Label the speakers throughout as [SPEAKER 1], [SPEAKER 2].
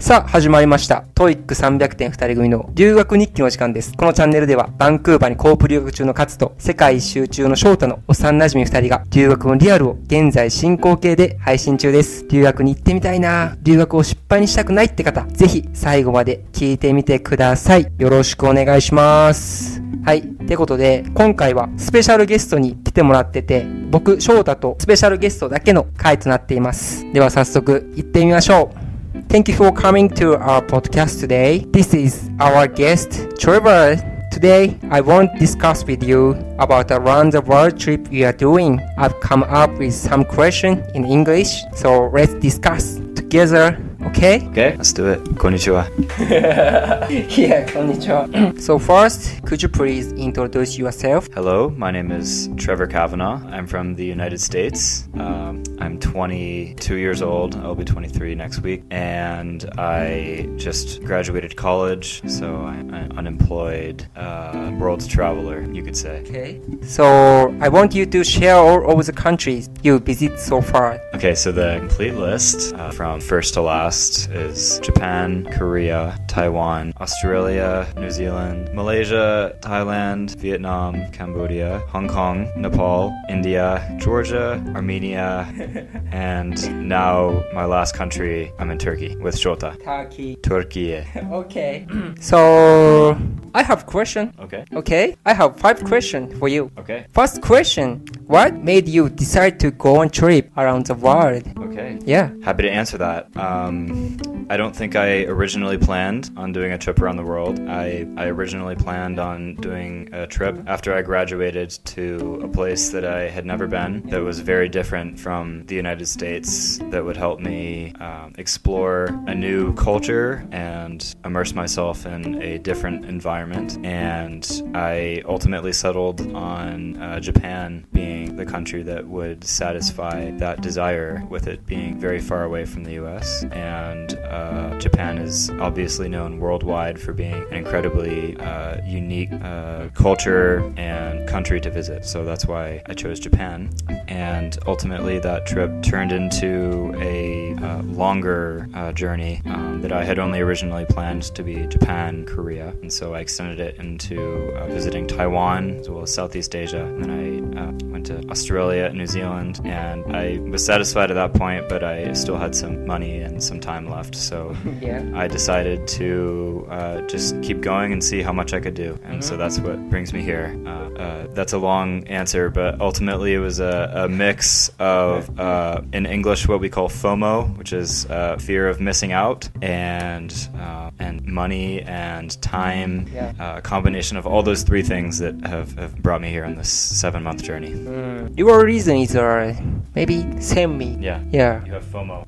[SPEAKER 1] さあ、始まりました。トイック300点2人組の留学日記の時間です。このチャンネルでは、バンクーバーにコープ留学中のカツと、世界一周中の翔太の幼馴染2人が、留学のリアルを現在進行形で配信中です。留学に行ってみたいな留学を失敗にしたくないって方、ぜひ最後まで聞いてみてください。よろしくお願いします。はい。ってことで、今回はスペシャルゲストに来てもらってて、僕、翔太とスペシャルゲストだけの回となっています。では早速、行ってみましょう。Thank you for coming to our podcast today. This is our guest, Trevor. Today, I want to discuss with you about a round the world trip we are doing. I've come up with some questions in English, so let's discuss together. Okay?
[SPEAKER 2] Okay, let's do it. Konnichiwa.
[SPEAKER 1] yeah, konnichiwa. so first, could you please introduce yourself?
[SPEAKER 2] Hello, my name is Trevor Kavanaugh. I'm from the United States. Um, I'm 22 years old. I'll be 23 next week. And I just graduated college, so I'm an unemployed uh, world traveler, you could say.
[SPEAKER 1] Okay. So I want you to share all of the countries you visit so far.
[SPEAKER 2] Okay, so the complete list uh, from first to last is Japan, Korea, Taiwan, Australia, New Zealand, Malaysia, Thailand, Vietnam, Cambodia, Hong Kong, Nepal, India, Georgia, Armenia, and now my last country, I'm in Turkey with Shota.
[SPEAKER 1] Turkey.
[SPEAKER 2] Turkey.
[SPEAKER 1] Okay. so I have question.
[SPEAKER 2] Okay.
[SPEAKER 1] Okay. I have five questions for you.
[SPEAKER 2] Okay.
[SPEAKER 1] First question: What made you decide to go on trip around the world?
[SPEAKER 2] Okay.
[SPEAKER 1] Yeah.
[SPEAKER 2] Happy to answer that. Um, I don't think I originally planned on doing a trip around the world. I, I originally planned on doing a trip after I graduated to a place that I had never been that was very different from the United States that would help me um, explore a new culture and immerse myself in a different environment. And I ultimately settled on uh, Japan being the country that would satisfy that desire with it being very far away from the US. And uh, Japan is obviously known worldwide for being an incredibly uh, unique uh, culture and country to visit. So that's why I chose Japan. And ultimately, that trip turned into a uh, longer uh, journey um, that I had only originally planned to be Japan, Korea. And so I extended it into uh, visiting Taiwan as well as Southeast Asia. And then I went to Australia, New Zealand, and I was satisfied at that point, but I still had some money and some time left. So
[SPEAKER 1] Yeah.
[SPEAKER 2] I decided to uh, just keep going and see how much I could do. And so that's what brings me here. Uh, uh, that's a long answer, but ultimately it was a, a mix of, uh, in English, what we call FOMO, which is uh, fear of missing out, and uh, and money and time.
[SPEAKER 1] Yeah.
[SPEAKER 2] Uh, a combination of all those three things that have, have brought me here on this seven month journey.
[SPEAKER 1] Mm, your reason is uh, maybe same me.
[SPEAKER 2] Yeah.
[SPEAKER 1] Yeah.
[SPEAKER 2] You have FOMO,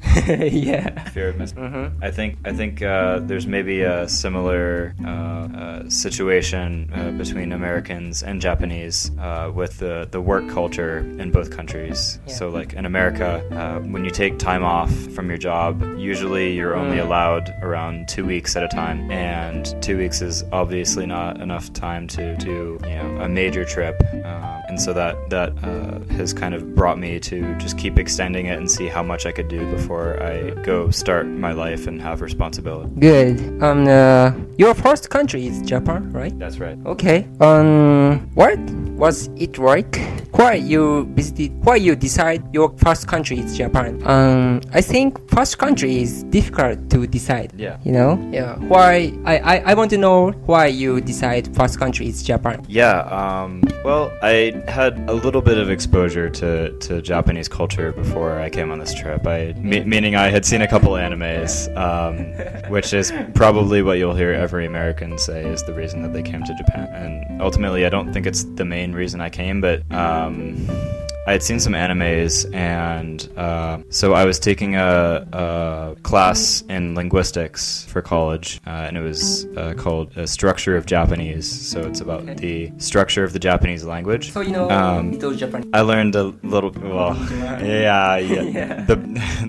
[SPEAKER 1] yeah.
[SPEAKER 2] fear of missing.
[SPEAKER 1] Mm-hmm.
[SPEAKER 2] I think I think uh, there's maybe a similar uh, uh, situation uh, between Americans and Japanese uh, with the, the work culture in both countries.
[SPEAKER 1] Yeah.
[SPEAKER 2] So, like in America, uh, when you take time off from your job, usually you're only
[SPEAKER 1] Mm.
[SPEAKER 2] allowed around two weeks at a time, and two weeks is obviously not enough time to do you know a major trip. And so that that uh, has kind of brought me to just keep extending it and see how much I could do before I go start my life and have responsibility.
[SPEAKER 1] Good. Um, uh, your first country is Japan, right?
[SPEAKER 2] That's right.
[SPEAKER 1] Okay. Um, what was it like? Why you visited? Why you decide your first country is Japan? Um, I think first country is difficult to decide.
[SPEAKER 2] Yeah.
[SPEAKER 1] You know? Yeah. Why? I, I, I want to know why you decide first country is Japan.
[SPEAKER 2] Yeah, um, well, I had a little bit of exposure to, to Japanese culture before I came on this trip. I, me- meaning I had seen a couple animes, um, which is probably what you'll hear every American say is the reason that they came to Japan. And ultimately, I don't think it's the main reason I came, but um, I had seen some animes, and uh, so I was taking a, a class in linguistics for college, uh, and it was uh, called a Structure of Japanese. So it's about the structure of the Japanese language.
[SPEAKER 1] So you know
[SPEAKER 2] Um,
[SPEAKER 1] little Japan.
[SPEAKER 2] I learned a little. Well, yeah, yeah,
[SPEAKER 1] Yeah.
[SPEAKER 2] the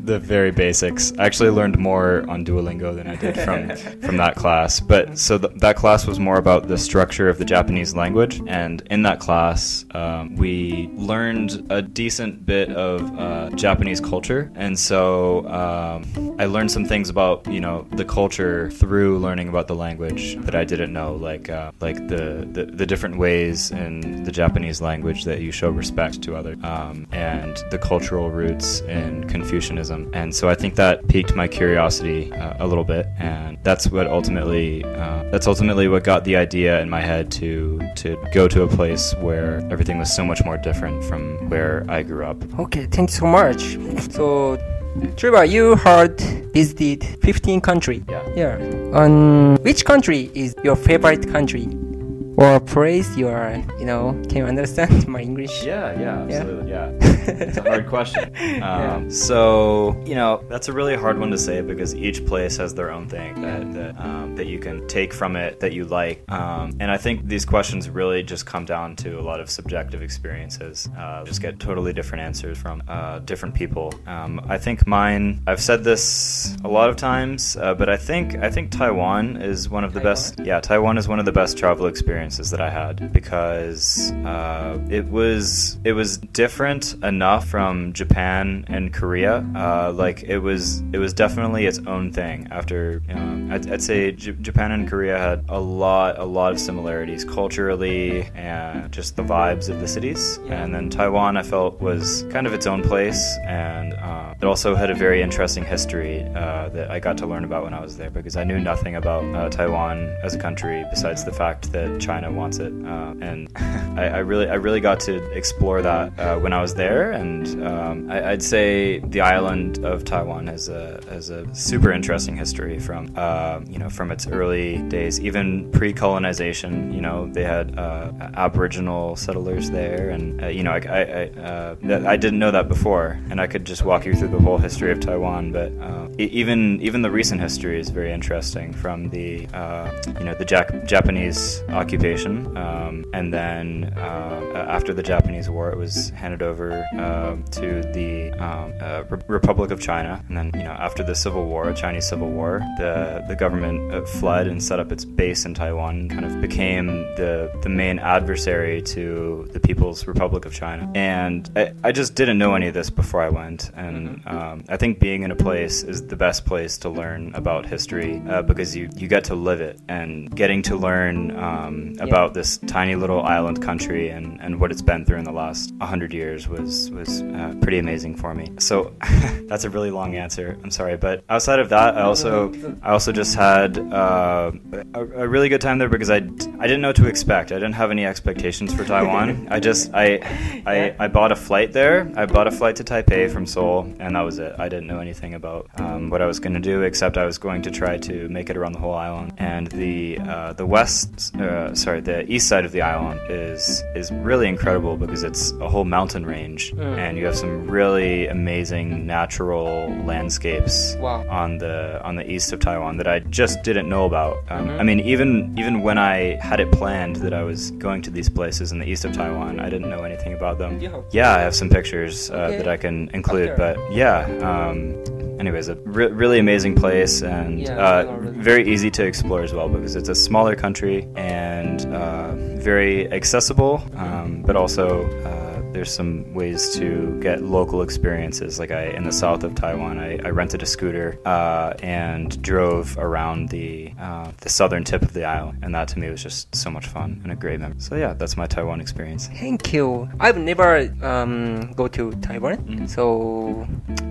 [SPEAKER 2] the very basics. I actually learned more on Duolingo than I did from from that class. But so th- that class was more about the structure of the Japanese language, and in that class, um, we learned a decent bit of uh, Japanese culture, and so um, I learned some things about you know the culture through learning about the language that I didn't know, like uh, like the, the, the different ways in the Japanese language that you show respect to others, um, and the cultural roots in Confucianism. And so I think that piqued my curiosity uh, a little bit, and that's what ultimately uh, that's ultimately what got the idea in my head to to go to a place where everything was so much more different from where I grew up.
[SPEAKER 1] Okay, thank you so much. So, Trevor, you heard visited 15 country.
[SPEAKER 2] Yeah.
[SPEAKER 1] Yeah. On which country is your favorite country? Or place you are, you know, can you understand my English?
[SPEAKER 2] Yeah, yeah,
[SPEAKER 1] Yeah.
[SPEAKER 2] absolutely. Yeah. it's a hard question. Um, So, you know, that's a really hard one to say because each place has their own thing that, that, um, that you can take from it that you like. Um, and I think these questions really just come down to a lot of subjective experiences. Uh, just get totally different answers from uh, different people. Um, I think mine, I've said this a lot of times, uh, but I think, I think Taiwan is one of the
[SPEAKER 1] Taiwan?
[SPEAKER 2] best yeah, Taiwan is one of the best travel experiences that I had because uh, it was it was different enough from Japan and Korea. Uh, like it was it was definitely its own thing. After I'd, I'd say J- Japan and Korea had a lot a lot of similarities culturally and just the vibes of the cities.
[SPEAKER 1] Yeah.
[SPEAKER 2] And then Taiwan I felt was kind of its own place and uh, it also had a very interesting history uh, that I got to learn about when I was there because I knew nothing about uh, Taiwan as a country besides the fact that China wants it, uh, and I, I really I really got to explore that uh, when I was there, and um, I, I'd say the island of Taiwan has a has a super interesting history from uh, you know from its early days, even pre-colonization. You know they had uh, Aboriginal settlers there, and uh, you know I I, I, uh, I didn't know that before, and I could just walk you through the whole history of Taiwan. But even even the recent history is very interesting from the you know the Japanese occupation, um, and then uh, after the Japanese War, it was handed over um to the um, uh, Re- Republic of China, and then you know after the Civil War, Chinese Civil War, the the government uh, fled and set up its base in Taiwan, kind of became the the main adversary to the People's Republic of China, and I, I just didn't know any of this before I went, and um, I think being in a place is the best place to learn about history uh, because you you get to live it. And getting to learn um, about this tiny little island country and, and what it's been through in the last 100 years was was uh, pretty amazing for me. So that's a really long answer. I'm sorry, but outside of that, I also I also just had uh, a, a really good time there because I, I didn't know what to expect. I didn't have any expectations for Taiwan. I just I I, I bought a flight there. I bought a flight to Taipei from Seoul, and that was it. I didn't know anything about um, what I was going to do except I was going to try to make it around the whole island. And the uh, the west, uh, sorry, the east side of the island is is really incredible because it's a whole mountain range,
[SPEAKER 1] Mm.
[SPEAKER 2] and you have some really amazing natural landscapes
[SPEAKER 1] Wow.
[SPEAKER 2] on the on the east of Taiwan that I just didn't know about. Um,
[SPEAKER 1] Mhm.
[SPEAKER 2] I mean, even even when I had it planned that I was going to these places in the east of Taiwan, I didn't know anything about them.
[SPEAKER 1] Have-
[SPEAKER 2] Yeah, I have some pictures uh,
[SPEAKER 1] Okay.
[SPEAKER 2] that I can include, but yeah. Um, anyways, a re- really amazing place and
[SPEAKER 1] Yeah,
[SPEAKER 2] uh, very easy to explore as well because it's a smaller country and uh, very accessible, um, but also. Uh, there's some ways to get local experiences. Like I, in the south of Taiwan, I, I rented a scooter uh, and drove around the uh, the southern tip of the island, and that to me was just so much fun and a great memory. So yeah, that's my Taiwan experience.
[SPEAKER 1] Thank you. I've never um, go to Taiwan,
[SPEAKER 2] Mhm.
[SPEAKER 1] so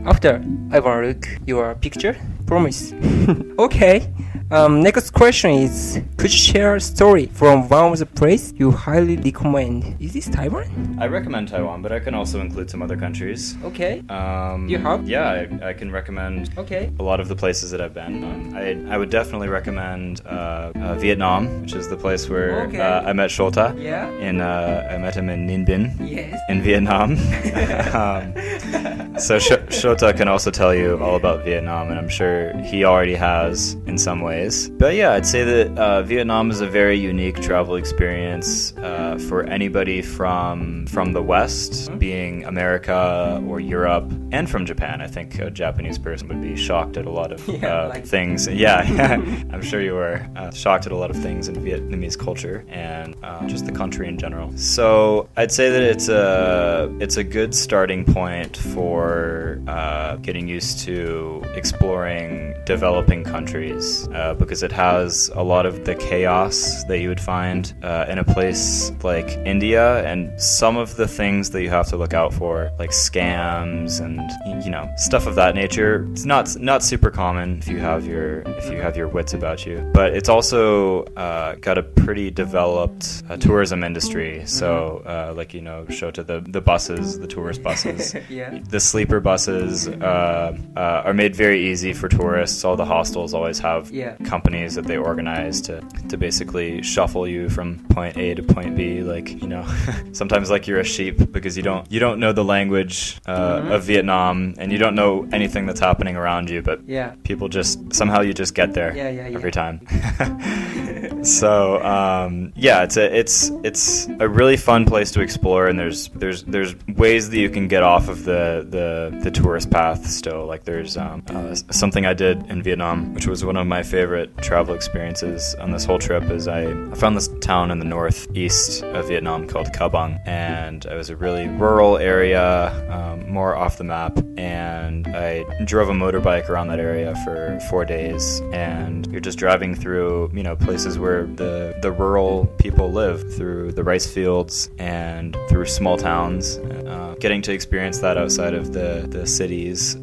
[SPEAKER 1] after I will look your picture. Promise. okay. Um, next question is: Could you share a story from one of the places you highly recommend? Is this Taiwan?
[SPEAKER 2] I recommend Taiwan, but I can also include some other countries.
[SPEAKER 1] Okay.
[SPEAKER 2] Um,
[SPEAKER 1] You have?
[SPEAKER 2] Yeah, I, I can recommend
[SPEAKER 1] Okay.
[SPEAKER 2] a lot of the places that I've been. Um, I, I would definitely recommend uh, uh, Vietnam, which is the place where
[SPEAKER 1] Okay.
[SPEAKER 2] uh, I met Shota.
[SPEAKER 1] Yeah.
[SPEAKER 2] In uh, I met him in Ninh Binh
[SPEAKER 1] Yes.
[SPEAKER 2] in Vietnam. so Sh- Shota can also tell you all about Vietnam, and I'm sure he already has in some ways. But yeah, I'd say that uh, Vietnam is a very unique travel experience uh, for anybody from from the West, being America or Europe, and from Japan. I think a Japanese person would be shocked at a lot of
[SPEAKER 1] Yeah,
[SPEAKER 2] uh,
[SPEAKER 1] like-
[SPEAKER 2] things. Yeah, I'm sure you were uh, shocked at a lot of things in Vietnamese culture and uh, just the country in general. So I'd say that it's a it's a good starting point for uh, getting used to exploring developing countries uh, because it has a lot of the chaos that you would find uh, in a place like India and some of the things that you have to look out for, like scams and you know stuff of that nature. It's not not super common if you have your if you have your wits about you, but it's also uh, got a pretty developed uh, tourism industry. So uh, like you know, Shota, the the buses, the tourist buses,
[SPEAKER 1] yeah.
[SPEAKER 2] the sleeper buses uh, uh, are made very easy for tourists. All the hostels always have
[SPEAKER 1] Yeah.
[SPEAKER 2] companies that they organize to to basically shuffle you from point A to point B. Like you know, sometimes like you're a sheep because you don't you don't know the language uh,
[SPEAKER 1] Mhm.
[SPEAKER 2] of Vietnam and you don't know anything that's happening around you. But
[SPEAKER 1] Yeah.
[SPEAKER 2] people just somehow you just get there
[SPEAKER 1] yeah.
[SPEAKER 2] every time. so um, yeah, it's a it's it's a really fun place to explore, and there's there's there's ways that you can get off of the the, the tourist path still. Like there's um, uh, something I did in Vietnam, which was one of my favorite travel experiences on this whole trip. Is I, I found this town in the northeast of Vietnam called Cao Bang, and it was a really rural area, um, more off the map, and I drove a motorbike around that area for four days, and you're just driving through, you know, places where the the rural people live, through the rice fields and through small towns, uh, getting to experience that outside of the the cities.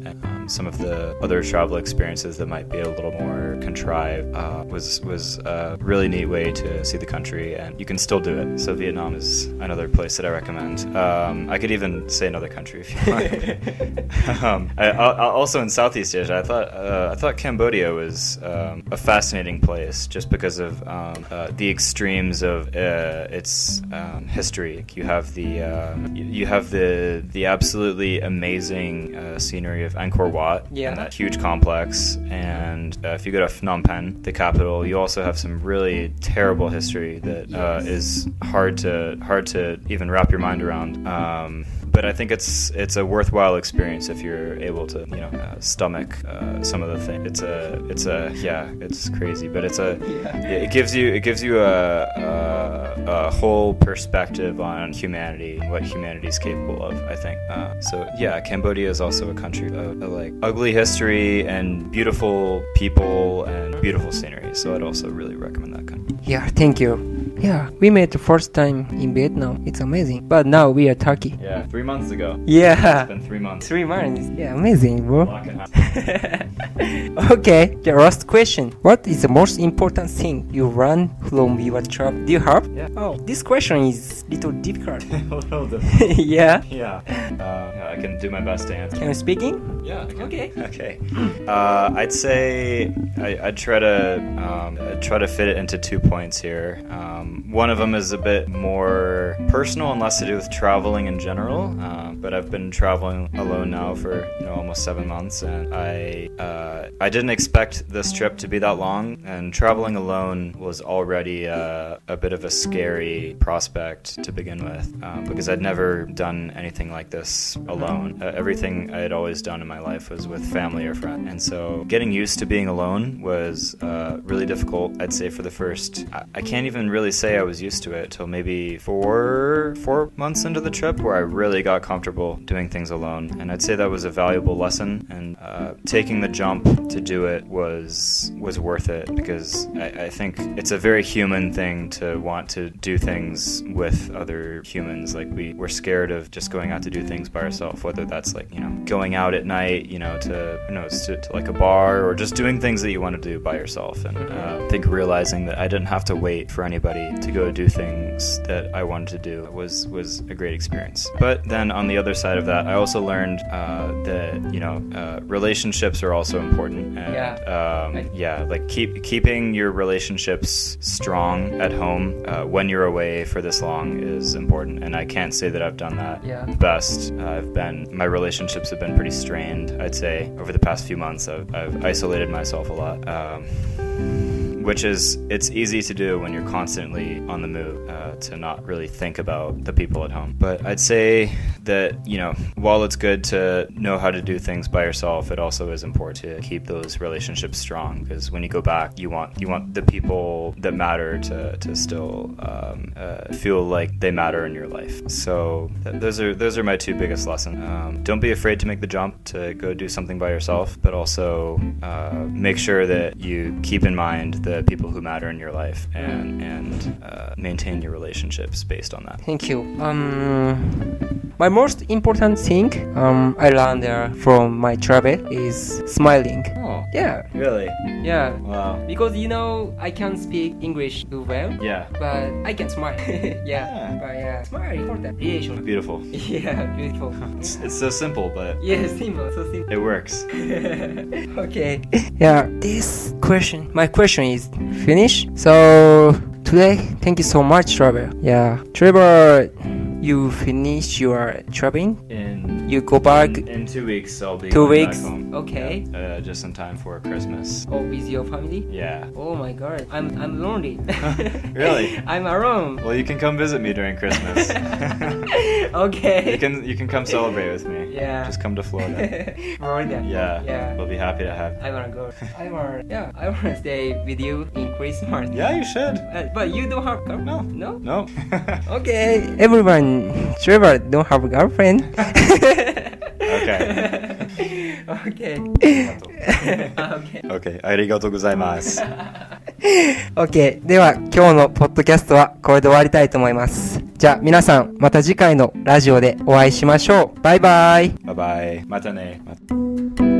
[SPEAKER 2] Um, some of the other travel experiences that might be a little more contrived uh, was was a really neat way to see the country, and you can still do it. So Vietnam is another place that I recommend. Um, I could even say another country if you want. um, I, I, also in Southeast Asia, I thought uh, I thought Cambodia was um, a fascinating place just because of um, uh, the extremes of uh, its um, history. You have the um, you- you have the the absolutely amazing uh, scenery of Angkor Wat
[SPEAKER 1] Yeah.
[SPEAKER 2] and that huge complex. And uh, if you go to Phnom Penh, the capital, you also have some really terrible history that uh, is hard to hard to even wrap your mind around. Um, but I think it's it's a worthwhile experience if you're able to you know uh, stomach uh, some of the things. It's a it's a yeah it's crazy, but it's a
[SPEAKER 1] Yeah.
[SPEAKER 2] it gives you it gives you a, a, a whole perspective on humanity and what humanity is capable of. I think uh, so. Yeah, Cambodia is also a country of, of like ugly history and beautiful people and beautiful scenery. So I'd also really recommend that country.
[SPEAKER 1] Yeah, thank you. Yeah, we met the first time in Vietnam. It's amazing. But now we are Turkey.
[SPEAKER 2] Yeah, three months ago.
[SPEAKER 1] Yeah.
[SPEAKER 2] It's been three months.
[SPEAKER 1] Three months. Yeah, amazing, bro.
[SPEAKER 2] A lot can happen.
[SPEAKER 1] okay, the last question. What is the most important thing you learn from your trip? Do you have?
[SPEAKER 2] Yeah.
[SPEAKER 1] Oh, this question is little difficult.
[SPEAKER 2] a little different.
[SPEAKER 1] yeah.
[SPEAKER 2] Yeah. Uh, yeah, I can do my best to answer.
[SPEAKER 1] Can you speaking?
[SPEAKER 2] Yeah.
[SPEAKER 1] Okay.
[SPEAKER 2] Okay. Uh, I'd say I, I'd try to um, try to fit it into two points here. Um, one of them is a bit more personal and less to do with traveling in general. Uh, but I've been traveling alone now for you know almost seven months, and I uh, I didn't expect this trip to be that long. And traveling alone was already uh, a bit of a scary prospect to begin with um, because I'd never done anything like this alone. Uh, everything I had always done in my life was with family or friends, and so getting used to being alone was uh, really difficult. I'd say for the first, I, I can't even really say I was used to it till maybe four four months into the trip, where I really got comfortable doing things alone, and I'd say that was a valuable lesson. And uh, taking the jump to do it was was worth it because I, I think it's a very human thing to want to do things with other humans. Like we we're scared of just going out to do things by ourselves, whether that's like you know going out at night, you know, to you know to, to like a bar or just doing things that you want to do by yourself. And uh, I think realizing that I didn't have to wait for anybody to go do things that I wanted to do was was a great experience. But then on the other side of that, I also learned uh, that you know uh, relationships are also important. And,
[SPEAKER 1] Yeah.
[SPEAKER 2] Um, yeah, like keep keeping your relationships strong at home uh, when you're away for this long is important. And I can't say that I've done that
[SPEAKER 1] Yeah.
[SPEAKER 2] best. Uh, I've been my relationships have been pretty strained. I'd say over the past few months, I've, I've isolated myself a lot. Um, which is it's easy to do when you're constantly on the move uh, to not really think about the people at home. But i'd say that you know, while it's good to know how to do things by yourself, it also is important to keep those relationships strong because when you go back, you want you want the people that matter to to still um, uh, feel like they matter in your life. So th- those are those are my two biggest lessons. Um, don't be afraid to make the jump to go do something by yourself, but also uh, make sure that you keep in mind the people who matter in your life and and uh, maintain your relationships based on that.
[SPEAKER 1] Thank you. Um, my most important thing um, I learned there from my travel is smiling.
[SPEAKER 2] Oh,
[SPEAKER 1] Yeah,
[SPEAKER 2] really?
[SPEAKER 1] yeah.
[SPEAKER 2] Wow.
[SPEAKER 1] Because you know I can't speak English too well,
[SPEAKER 2] Yeah.
[SPEAKER 1] but I can smile. yeah.
[SPEAKER 2] Yeah.
[SPEAKER 1] but yeah, smile important. Relation.
[SPEAKER 2] Beautiful.
[SPEAKER 1] Yeah, beautiful.
[SPEAKER 2] It's, it's so simple, but
[SPEAKER 1] yeah, simple, so simple.
[SPEAKER 2] it works.
[SPEAKER 1] okay. Yeah, this question, my question is finished. So today, thank you so much, Trevor. Yeah, Trevor, you finish your traveling.
[SPEAKER 2] In
[SPEAKER 1] You go back.
[SPEAKER 2] in, in two weeks, I'll be
[SPEAKER 1] Two weeks?
[SPEAKER 2] Back home.
[SPEAKER 1] Okay.
[SPEAKER 2] Yeah, uh, just in time for Christmas.
[SPEAKER 1] Oh, with your family.
[SPEAKER 2] Yeah.
[SPEAKER 1] Oh my God, I'm I'm lonely.
[SPEAKER 2] Really?
[SPEAKER 1] I'm alone.
[SPEAKER 2] Well, you can come visit me during Christmas.
[SPEAKER 1] okay.
[SPEAKER 2] you can you can come celebrate with me.
[SPEAKER 1] Yeah.
[SPEAKER 2] Just come to Florida.
[SPEAKER 1] Florida.
[SPEAKER 2] Yeah.
[SPEAKER 1] Yeah.
[SPEAKER 2] We'll be happy to have.
[SPEAKER 1] I wanna go. I wanna. Yeah. I wanna stay with you in Christmas.
[SPEAKER 2] Yeah, you should.
[SPEAKER 1] Uh, but you don't have girl?
[SPEAKER 2] No.
[SPEAKER 1] No.
[SPEAKER 2] No.
[SPEAKER 1] Okay. Everyone, Trevor don't have a girlfriend.
[SPEAKER 2] Okay.
[SPEAKER 1] okay. okay.
[SPEAKER 2] okay. ありがとうございます。
[SPEAKER 1] OK。では、今日のポッドキャストはこれで終わりたいと思います。じゃあ、皆さん、また次回のラジオでお会いしましょう。バイバイ。
[SPEAKER 2] バイバイ。またね。ま